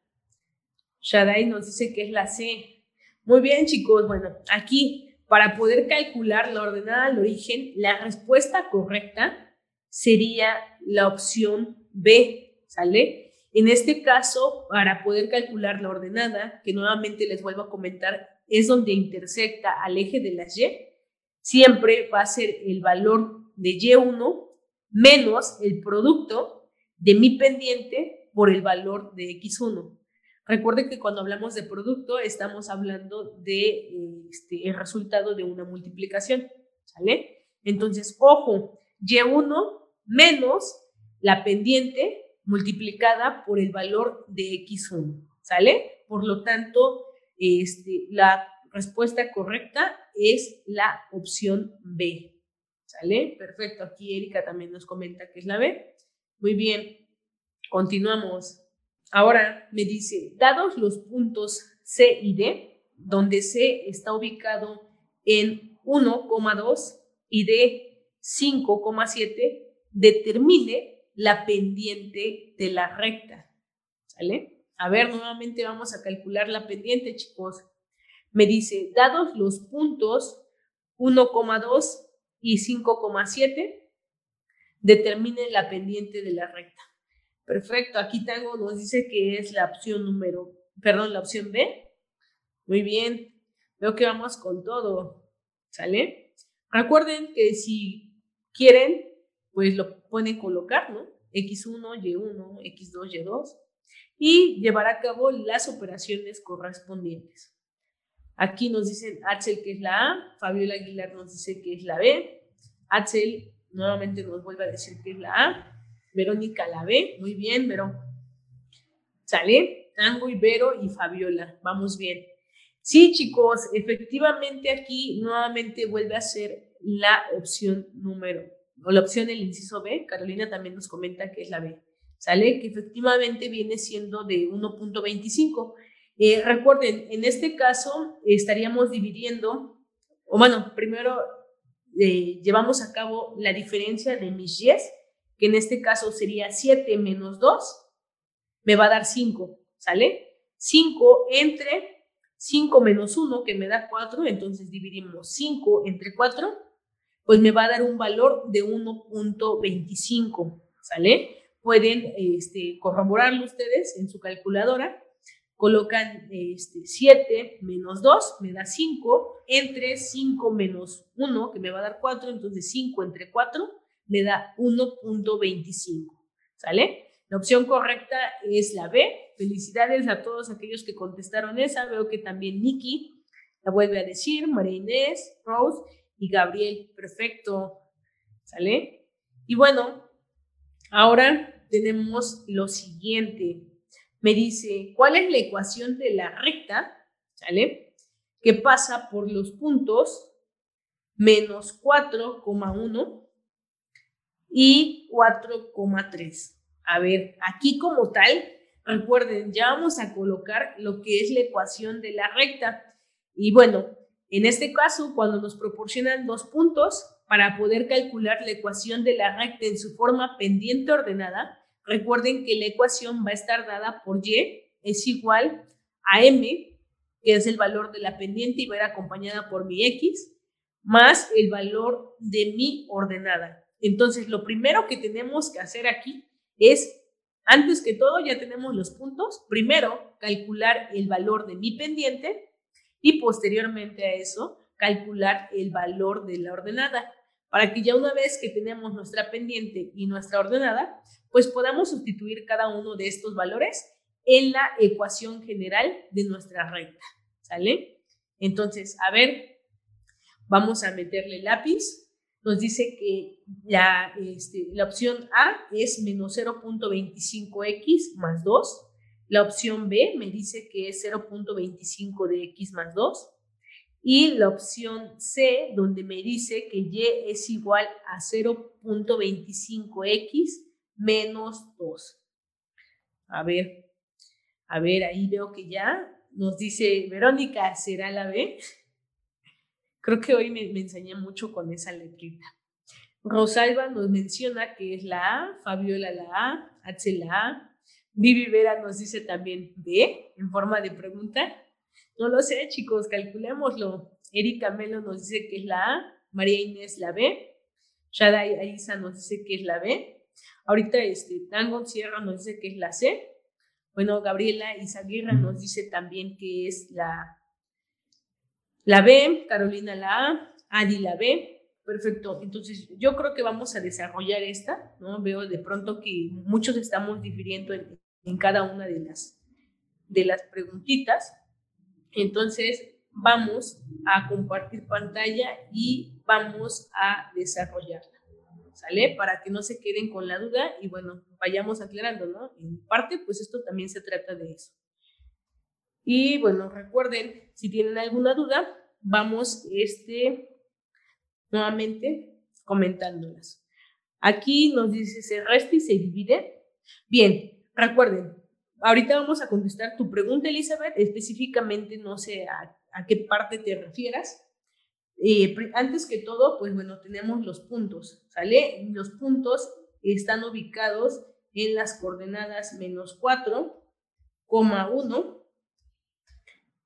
Shadai nos dice que es la C. Muy bien, chicos. Bueno, aquí, para poder calcular la ordenada al origen, la respuesta correcta sería la opción B, ¿sale? En este caso, para poder calcular la ordenada, que nuevamente les vuelvo a comentar, es donde intersecta al eje de las Y, siempre va a ser el valor de Y1 menos el producto de mi pendiente por el valor de X1. Recuerden que cuando hablamos de producto estamos hablando de este, el resultado de una multiplicación, ¿sale? Entonces, ojo, Y1 menos la pendiente multiplicada por el valor de X1, ¿sale? Por lo tanto, este, la respuesta correcta es la opción B, ¿sale? Perfecto, aquí Erika también nos comenta que es la B. Muy bien, continuamos. Ahora me dice, dados los puntos C y D, donde C está ubicado en 1,2 y D 5,7, determine la pendiente de la recta. ¿Sale? A ver, nuevamente vamos a calcular la pendiente, chicos. Me dice, dados los puntos 1,2 y 5,7, determine la pendiente de la recta. Perfecto, aquí tengo, nos dice que es la opción número, perdón, la opción B. Muy bien, veo que vamos con todo, ¿sale? Recuerden que si quieren, pues lo pueden colocar, ¿no? X1, Y1, X2, Y2 y llevar a cabo las operaciones correspondientes. Aquí nos dicen Axel que es la A, Fabiola Aguilar nos dice que es la B, Axel nuevamente nos vuelve a decir que es la A, Verónica la B, muy bien, Vero. ¿Sale? Tango, Ibero y Fabiola, vamos bien. Sí, chicos, efectivamente aquí nuevamente vuelve a ser la opción número o la opción del inciso B, Carolina también nos comenta que es la B, ¿sale? Que efectivamente viene siendo de 1.25. Eh, recuerden, en este caso estaríamos dividiendo, o bueno, primero eh, llevamos a cabo la diferencia de mis yes, que en este caso sería 7 menos 2, me va a dar 5, ¿sale? 5 entre 5 menos 1, que me da 4, entonces dividimos 5 entre 4, pues me va a dar un valor de 1.25, ¿sale? Pueden este, corroborarlo ustedes en su calculadora. Colocan este, 7 menos 2, me da 5, entre 5 menos 1, que me va a dar 4, entonces 5 entre 4 me da 1.25, ¿sale? La opción correcta es la B. Felicidades a todos aquellos que contestaron esa. Veo que también Nikki la vuelve a decir, María Inés, Rose y Gabriel, perfecto, ¿sale? Y bueno, ahora tenemos lo siguiente. Me dice, ¿cuál es la ecuación de la recta, ¿sale? Que pasa por los puntos menos 4,1 y 4,3. A ver, aquí como tal, recuerden, ya vamos a colocar lo que es la ecuación de la recta. Y bueno, en este caso, cuando nos proporcionan dos puntos para poder calcular la ecuación de la recta en su forma pendiente ordenada, recuerden que la ecuación va a estar dada por y es igual a m, que es el valor de la pendiente y va a ir acompañada por mi x, más el valor de mi ordenada. Entonces, lo primero que tenemos que hacer aquí es, antes que todo, ya tenemos los puntos. Primero, calcular el valor de mi pendiente y posteriormente a eso calcular el valor de la ordenada para que ya una vez que tenemos nuestra pendiente y nuestra ordenada, pues podamos sustituir cada uno de estos valores en la ecuación general de nuestra recta, ¿sale? Entonces, a ver, vamos a meterle lápiz. Nos dice que la, este, la opción A es menos 0.25x más 2. La opción B me dice que es 0.25 de x más 2. Y la opción C, donde me dice que y es igual a 0.25x menos 2. A ver, a ver, ahí veo que ya nos dice Verónica, ¿será la B? *laughs* Creo que hoy me, enseñé mucho con esa letrita. Rosalba nos menciona que es la A, Fabiola la A, Axel la A, Vivi Vera nos dice también B en forma de pregunta. No lo sé, chicos, calculémoslo. Erika Melo nos dice que es la A, María Inés la B, Shadai Aisa nos dice que es la B. Ahorita este, Tango Sierra nos dice que es la C. Bueno, Gabriela Izaguirre nos dice también que es la, la B, Carolina la A, Adi la B. Perfecto. Entonces, yo creo que vamos a desarrollar esta, ¿no? Veo de pronto que muchos estamos difiriendo en, en cada una de las, de las preguntitas. Entonces, vamos a compartir pantalla y vamos a desarrollarla. ¿Sale? Para que no se queden con la duda y bueno, vayamos aclarando, ¿no? En parte, pues esto también se trata de eso. Y bueno, recuerden, si tienen alguna duda, vamos este, nuevamente comentándolas. Aquí nos dice se resta y se divide. Bien, recuerden, ahorita vamos a contestar tu pregunta, Elizabeth, específicamente no sé a qué parte te refieras. Eh, antes que todo, pues bueno, tenemos los puntos, ¿sale? Los puntos están ubicados en las coordenadas menos 4,1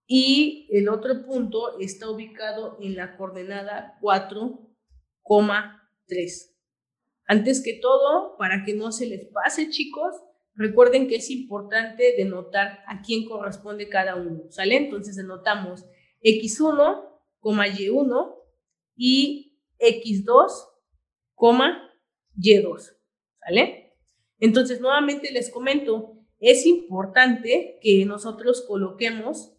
y el otro punto está ubicado en la coordenada 4,3. Antes que todo, para que no se les pase, chicos, recuerden que es importante denotar a quién corresponde cada uno, ¿sale? Entonces denotamos x1, y1 y x2, y2. ¿Sale? Entonces, nuevamente les comento, es importante que nosotros coloquemos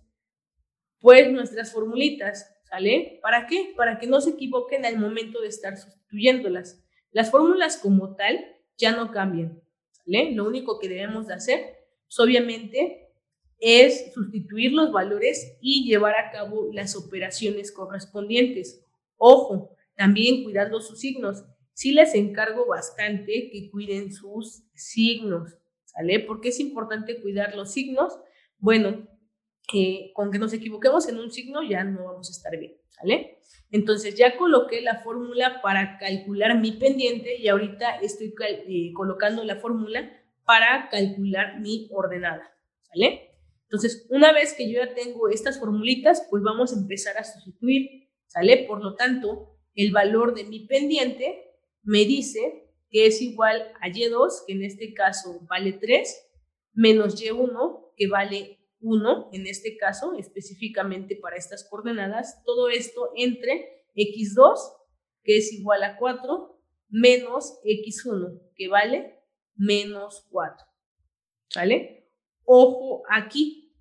pues nuestras formulitas, ¿sale? ¿Para qué? Para que no se equivoquen al momento de estar sustituyéndolas. Las fórmulas como tal ya no cambian, Lo único que debemos de hacer es obviamente es sustituir los valores y llevar a cabo las operaciones correspondientes. Ojo, también cuidando sus signos. Sí les encargo bastante que cuiden sus signos, ¿sale? Porque es importante cuidar los signos. Bueno, con que nos equivoquemos en un signo ya no vamos a estar bien, ¿sale? Entonces ya coloqué la fórmula para calcular mi pendiente y ahorita estoy eh, colocando la fórmula para calcular mi ordenada, ¿sale? Entonces, una vez que yo ya tengo estas formulitas, pues vamos a empezar a sustituir, ¿sale? Por lo tanto, el valor de mi pendiente me dice que es igual a Y2, que en este caso vale 3, menos Y1, que vale 1, en este caso, específicamente para estas coordenadas, todo esto entre X2, que es igual a 4, menos X1, que vale menos 4. ¿Sale? Ojo aquí,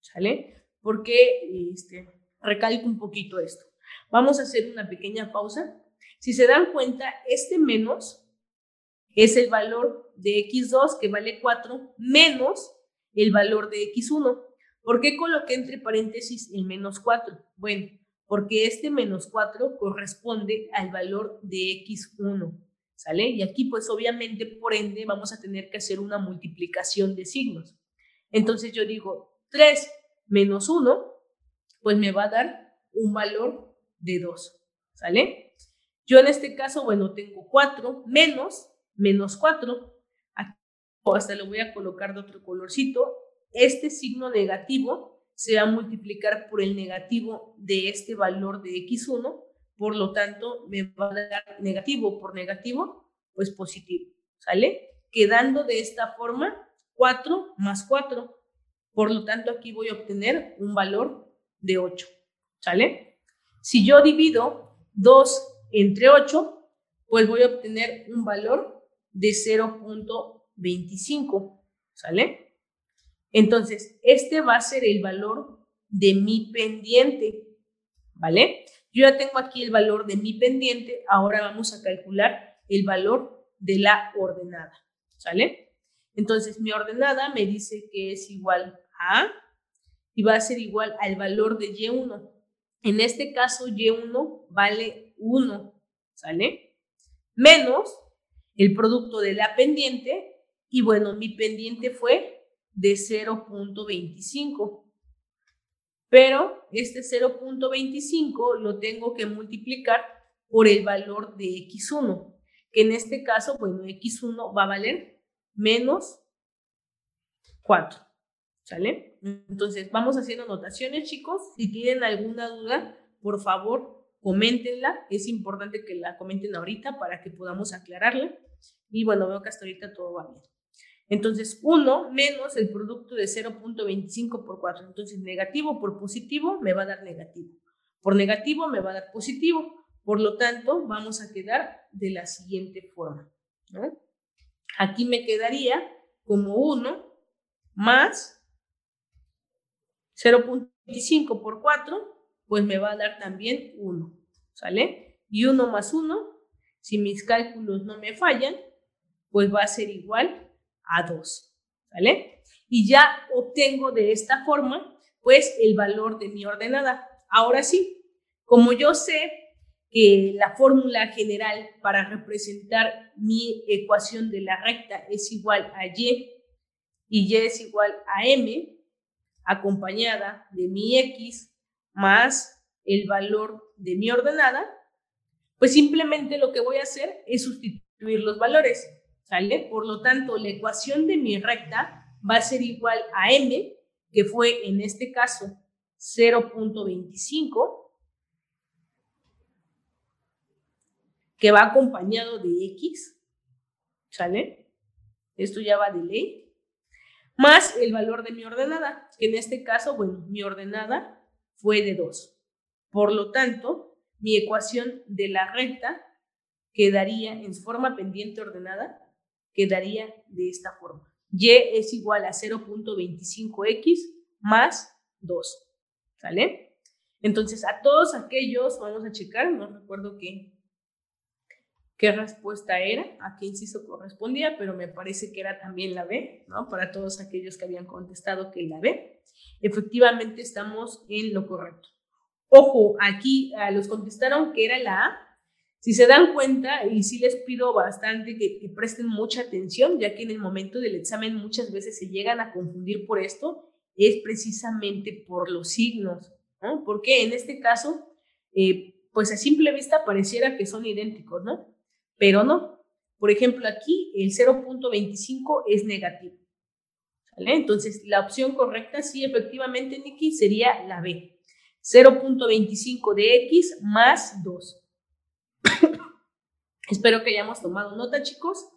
¿sale? Porque este, recalco un poquito esto. Vamos a hacer una pequeña pausa. Si se dan cuenta, este menos es el valor de x2 que vale 4 menos el valor de x1. ¿Por qué coloqué entre paréntesis el menos 4? Bueno, porque este menos 4 corresponde al valor de x1, ¿sale? Y aquí pues obviamente por ende vamos a tener que hacer una multiplicación de signos. Entonces yo digo 3 menos 1, pues me va a dar un valor de 2, ¿sale? Yo en este caso, bueno, tengo 4 menos, menos 4, hasta lo voy a colocar de otro colorcito, este signo negativo se va a multiplicar por el negativo de este valor de x1, por lo tanto me va a dar negativo por negativo, pues positivo, ¿sale? Quedando de esta forma 4 más 4, por lo tanto, aquí voy a obtener un valor de 8. ¿Sale? Si yo divido 2 entre 8, pues voy a obtener un valor de 0.25. ¿Sale? Entonces, este va a ser el valor de mi pendiente, ¿vale? Yo ya tengo aquí el valor de mi pendiente, ahora vamos a calcular el valor de la ordenada, ¿sale? Entonces, mi ordenada me dice que es igual a y va a ser igual al valor de Y1. En este caso, Y1 vale 1, ¿sale? Menos el producto de la pendiente y bueno, mi pendiente fue de 0.25. Pero este 0.25 lo tengo que multiplicar por el valor de X1, que en este caso, bueno, X1 va a valer menos 4. ¿Sale? Entonces, vamos haciendo anotaciones, chicos. Si tienen alguna duda, por favor, coméntenla. Es importante que la comenten ahorita para que podamos aclararla. Y bueno, veo que hasta ahorita todo va bien. Entonces, 1 menos el producto de 0.25 por 4. Entonces, negativo por positivo me va a dar negativo. Por negativo me va a dar positivo. Por lo tanto, vamos a quedar de la siguiente forma. Aquí me quedaría como 1 más 0.25 por 4, pues me va a dar también 1. ¿Sale? Y 1 más 1, si mis cálculos no me fallan, pues va a ser igual a 2, ¿vale? Y ya obtengo de esta forma, pues, el valor de mi ordenada. Ahora sí, como yo sé que la fórmula general para representar mi ecuación de la recta es igual a y y y es igual a m, acompañada de mi x más el valor de mi ordenada, pues simplemente lo que voy a hacer es sustituir los valores. ¿Sale? Por lo tanto, la ecuación de mi recta va a ser igual a m, que fue en este caso 0.25, que va acompañado de x, ¿sale? Esto ya va de ley, más el valor de mi ordenada, que en este caso, bueno, mi ordenada fue de 2. Por lo tanto, mi ecuación de la recta quedaría en forma pendiente ordenada quedaría de esta forma. Y es igual a 0.25x más 2. ¿Sale? Entonces, a todos aquellos, vamos a checar, no recuerdo qué, qué respuesta era, a qué inciso correspondía, pero me parece que era también la B, ¿no? Para todos aquellos que habían contestado que la B. Efectivamente, estamos en lo correcto. Ojo, aquí a los contestaron que era la A, si se dan cuenta, y sí les pido bastante que, presten mucha atención, ya que en el momento del examen muchas veces se llegan a confundir por esto, es precisamente por los signos, ¿no? Porque en este caso, eh, pues a simple vista pareciera que son idénticos, ¿no? Pero no. Por ejemplo, aquí el 0.25 es negativo. ¿Vale? Entonces, la opción correcta, sí, efectivamente, Nikki, sería la B. 0.25 de X más 2. Espero que hayamos tomado nota, chicos.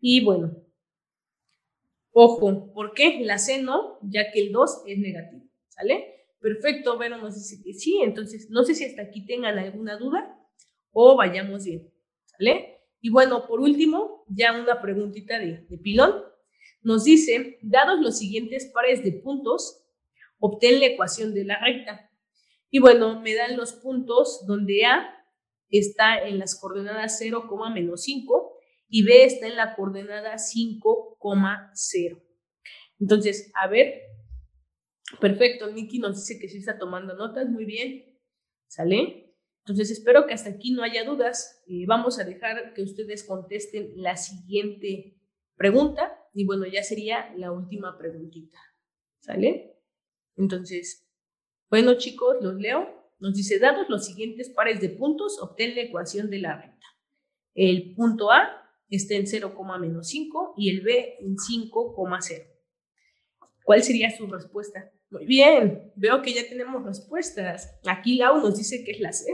Y bueno, ojo, ¿por qué la C no? Ya que el 2 es negativo, ¿sale? Perfecto, Vero nos dice que sí, entonces no sé si hasta aquí tengan alguna duda o vayamos bien, ¿sale? Y bueno, por último, ya una preguntita de, de pilón. Nos dice, dados los siguientes pares de puntos, obtén la ecuación de la recta. Y bueno, me dan los puntos donde A está en las coordenadas 0, menos 5 y B está en la coordenada 5,0. Entonces, a ver, perfecto, Nikki nos dice que sí está tomando notas, muy bien, ¿sale? Entonces, espero que hasta aquí no haya dudas. y vamos a dejar que ustedes contesten la siguiente pregunta y bueno, ya sería la última preguntita, ¿sale? Entonces, bueno chicos, los leo. Nos dice, dados los siguientes pares de puntos, obtén la ecuación de la recta. El punto A está en 0, menos 5 y el B en 5,0. ¿Cuál sería su respuesta? Muy bien, veo que ya tenemos respuestas. Aquí Lau nos dice que es la C.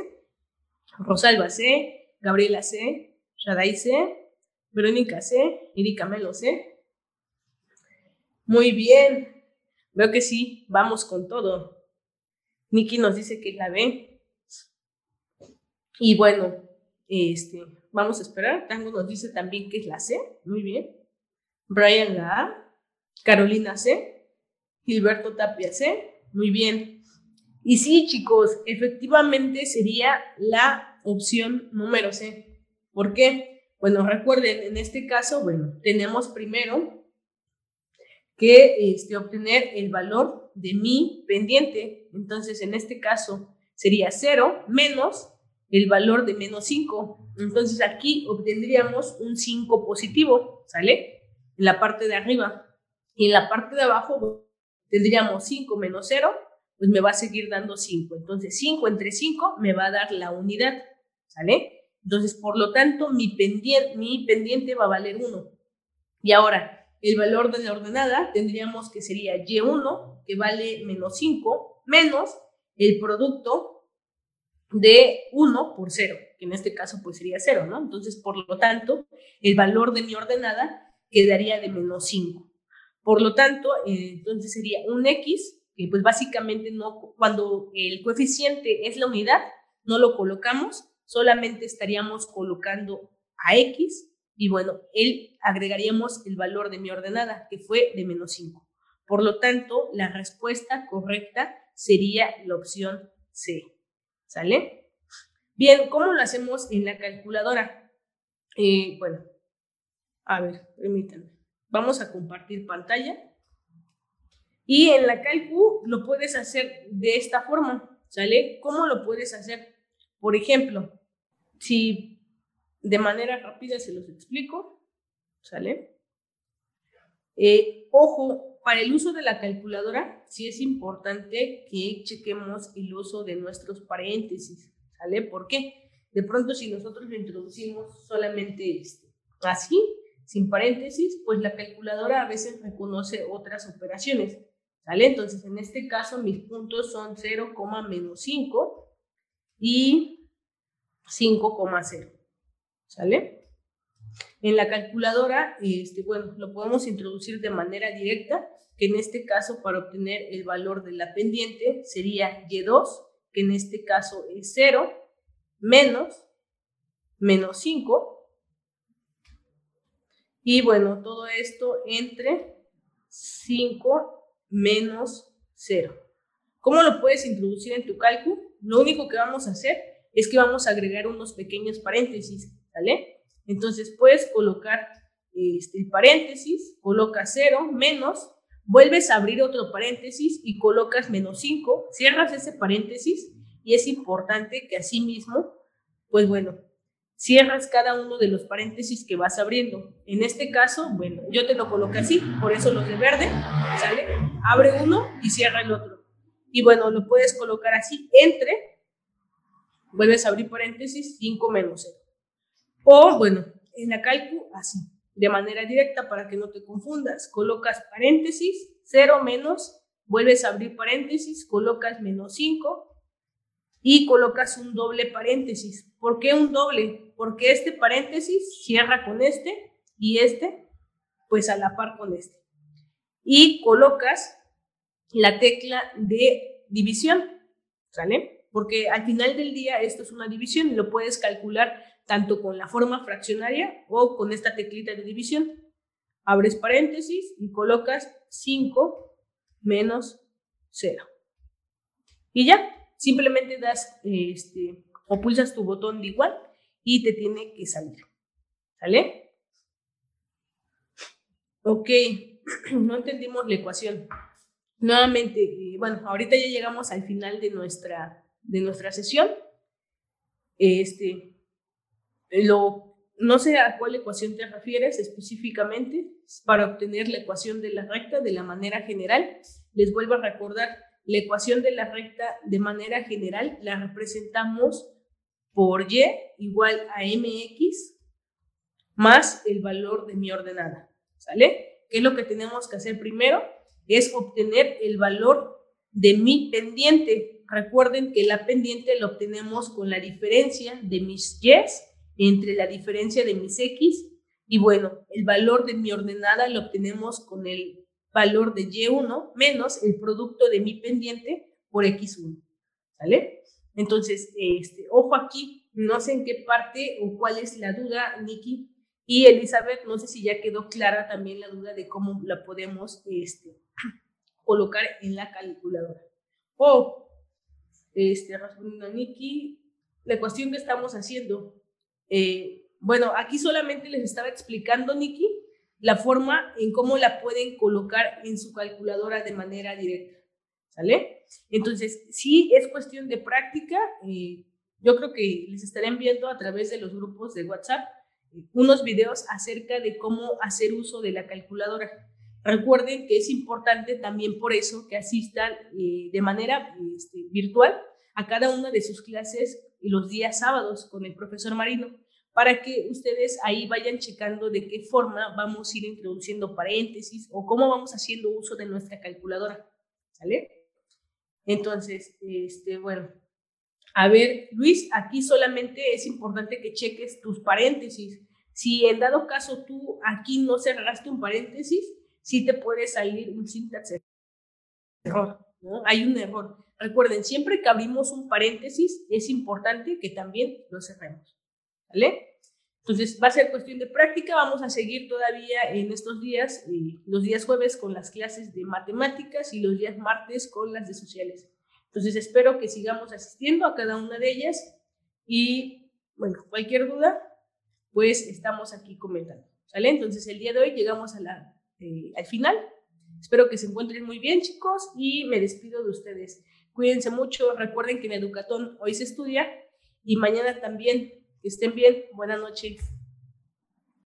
Rosalba C, Gabriela C, Shadai C, Verónica C, Erika Melo C. Muy bien, veo que sí, vamos con todo. Nikki nos dice que la B. Y bueno, este, vamos a esperar. Tango nos dice también que es la C. Muy bien. Brian la A. Carolina C. Gilberto Tapia C. Muy bien. Y sí, chicos, efectivamente sería la opción número C. ¿Por qué? Bueno, recuerden, en este caso, bueno, tenemos primero que este, obtener el valor de mi pendiente. Entonces, en este caso sería 0 menos el valor de menos 5. Entonces, aquí obtendríamos un 5 positivo, ¿sale? En la parte de arriba. Y en la parte de abajo tendríamos 5 menos 0, pues me va a seguir dando 5. Entonces, 5 entre 5 me va a dar la unidad, ¿sale? Entonces, por lo tanto, mi pendiente, mi pendiente va a valer 1. Y ahora, el valor de la ordenada tendríamos que sería Y1, que vale menos 5, menos el producto de 1 por 0, que en este caso pues sería 0, ¿no? Entonces, por lo tanto, el valor de mi ordenada quedaría de menos 5. Por lo tanto, entonces sería un X, que pues básicamente no, cuando el coeficiente es la unidad, no lo colocamos, solamente estaríamos colocando a X y bueno, él agregaríamos el valor de mi ordenada, que fue de menos 5. Por lo tanto, la respuesta correcta sería la opción C. ¿Sale? Bien, ¿cómo lo hacemos en la calculadora? Eh, bueno, a ver, permítanme. Vamos a compartir pantalla. Y en la calcu lo puedes hacer de esta forma, ¿sale? ¿Cómo lo puedes hacer? Por ejemplo, si de manera rápida se los explico, ¿sale? Eh, ojo, para el uso de la calculadora sí es importante que chequemos el uso de nuestros paréntesis, ¿sale? ¿Por qué? De pronto si nosotros lo introducimos solamente este, así, sin paréntesis, pues la calculadora a veces reconoce otras operaciones, ¿sale? Entonces en este caso mis puntos son 0, menos 5 y 5,0. ¿Sale? En la calculadora, este, bueno, lo podemos introducir de manera directa, que en este caso para obtener el valor de la pendiente sería Y2, que en este caso es 0, menos, menos 5. Y bueno, todo esto entre 5 menos 0. ¿Cómo lo puedes introducir en tu cálculo? Lo único que vamos a hacer es que vamos a agregar unos pequeños paréntesis. Entonces puedes colocar este, el paréntesis, colocas 0, menos, vuelves a abrir otro paréntesis y colocas menos 5, cierras ese paréntesis y es importante que así mismo, pues bueno, cierras cada uno de los paréntesis que vas abriendo. En este caso, bueno, yo te lo coloqué así, por eso los de verde, ¿sale? Abre uno y cierra el otro. Y bueno, lo puedes colocar así, entre, vuelves a abrir paréntesis, 5 menos 0. O, bueno, en la calcu, así, de manera directa para que no te confundas. Colocas paréntesis, 0 menos, vuelves a abrir paréntesis, colocas menos 5 y colocas un doble paréntesis. ¿Por qué un doble? Porque este paréntesis cierra con este y este, pues a la par con este. Y colocas la tecla de división, ¿sale? Porque al final del día esto es una división y lo puedes calcular tanto con la forma fraccionaria o con esta teclita de división. Abres paréntesis y colocas 5 menos 0. Y ya, simplemente das este, o pulsas tu botón de igual y te tiene que salir. ¿Sale? Ok, *clears throat* no entendimos la ecuación. Nuevamente, eh, bueno, ahorita ya llegamos al final de nuestra, de nuestra sesión. Este, lo, no sé a cuál ecuación te refieres específicamente para obtener la ecuación de la recta de la manera general. Les vuelvo a recordar, la ecuación de la recta de manera general la representamos por y igual a mx más el valor de mi ordenada. ¿Sale? ¿Qué es lo que tenemos que hacer primero? Es obtener el valor de mi pendiente. Recuerden que la pendiente la obtenemos con la diferencia de mis y's entre la diferencia de mis x y bueno, el valor de mi ordenada lo obtenemos con el valor de y1 menos el producto de mi pendiente por x1. ¿Sale? Entonces, este, ojo aquí, no sé en qué parte o cuál es la duda, Nikki y Elizabeth, no sé si ya quedó clara también la duda de cómo la podemos este, *clears throat* colocar en la calculadora. O, este, respondiendo a Nikki, la ecuación que estamos haciendo. Eh, bueno, aquí solamente les estaba explicando, Nikki, la forma en cómo la pueden colocar en su calculadora de manera directa. ¿Sale? Entonces, sí es cuestión de práctica. Eh, yo creo que les estaré enviando a través de los grupos de WhatsApp eh, unos videos acerca de cómo hacer uso de la calculadora. Recuerden que es importante también por eso que asistan de manera este, virtual a cada una de sus clases los días sábados con el profesor Marino, para que ustedes ahí vayan checando de qué forma vamos a ir introduciendo paréntesis o cómo vamos haciendo uso de nuestra calculadora. ¿Sale? Entonces, este, bueno, a ver, Luis, aquí solamente es importante que cheques tus paréntesis. Si en dado caso tú aquí no cerraste un paréntesis, sí te puede salir un sintax error, ¿no? Hay un error. Recuerden, siempre que abrimos un paréntesis, es importante que también lo cerremos. ¿Vale? Entonces, va a ser cuestión de práctica. Vamos a seguir todavía en estos días, eh, los días jueves con las clases de matemáticas y los días martes con las de sociales. Entonces, espero que sigamos asistiendo a cada una de ellas y, bueno, cualquier duda, pues estamos aquí comentando. ¿Sale? Entonces, el día de hoy llegamos a la, eh, al final. Espero que se encuentren muy bien, chicos, y me despido de ustedes. Cuídense mucho. Recuerden que en Educatón hoy se estudia y mañana también. Que estén bien. Buenas noches.